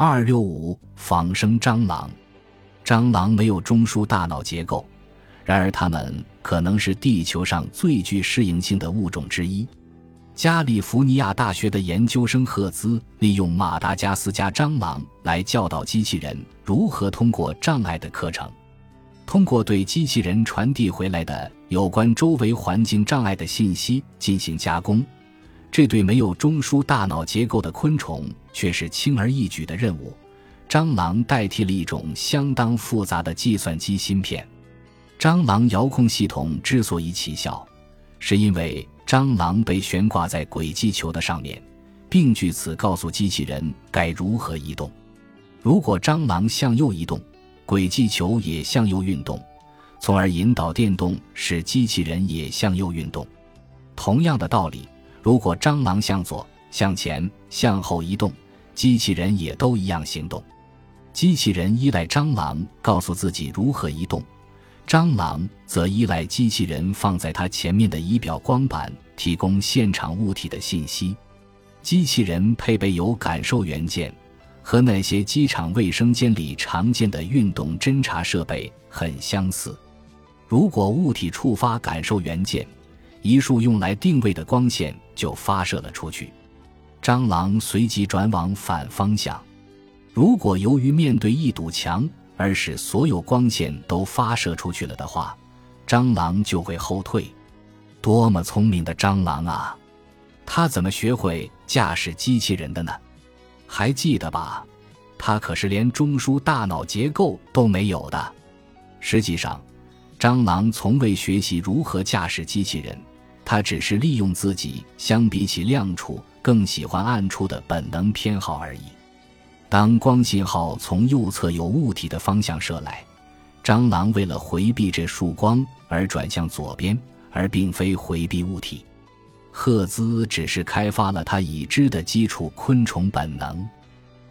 二六五仿生蟑螂，蟑螂没有中枢大脑结构，然而它们可能是地球上最具适应性的物种之一。加利福尼亚大学的研究生赫兹利用马达加斯加蟑螂来教导机器人如何通过障碍的课程。通过对机器人传递回来的有关周围环境障碍的信息进行加工，这对没有中枢大脑结构的昆虫却是轻而易举的任务。蟑螂代替了一种相当复杂的计算机芯片。蟑螂遥控系统之所以起效，是因为。蟑螂被悬挂在轨迹球的上面，并据此告诉机器人该如何移动。如果蟑螂向右移动，轨迹球也向右运动，从而引导电动使机器人也向右运动。同样的道理，如果蟑螂向左、向前、向后移动，机器人也都一样行动。机器人依赖蟑螂告诉自己如何移动。蟑螂则依赖机器人放在它前面的仪表光板提供现场物体的信息。机器人配备有感受元件，和那些机场卫生间里常见的运动侦察设备很相似。如果物体触发感受元件，一束用来定位的光线就发射了出去，蟑螂随即转往反方向。如果由于面对一堵墙，而使所有光线都发射出去了的话，蟑螂就会后退。多么聪明的蟑螂啊！它怎么学会驾驶机器人的呢？还记得吧？它可是连中枢大脑结构都没有的。实际上，蟑螂从未学习如何驾驶机器人，它只是利用自己相比起亮处更喜欢暗处的本能偏好而已。当光信号从右侧有物体的方向射来，蟑螂为了回避这束光而转向左边，而并非回避物体。赫兹只是开发了他已知的基础昆虫本能，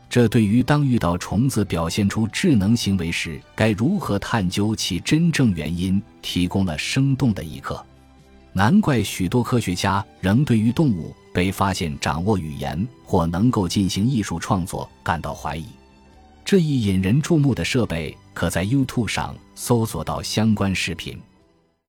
这对于当遇到虫子表现出智能行为时该如何探究其真正原因提供了生动的一课。难怪许多科学家仍对于动物。被发现掌握语言或能够进行艺术创作感到怀疑。这一引人注目的设备可在 YouTube 上搜索到相关视频。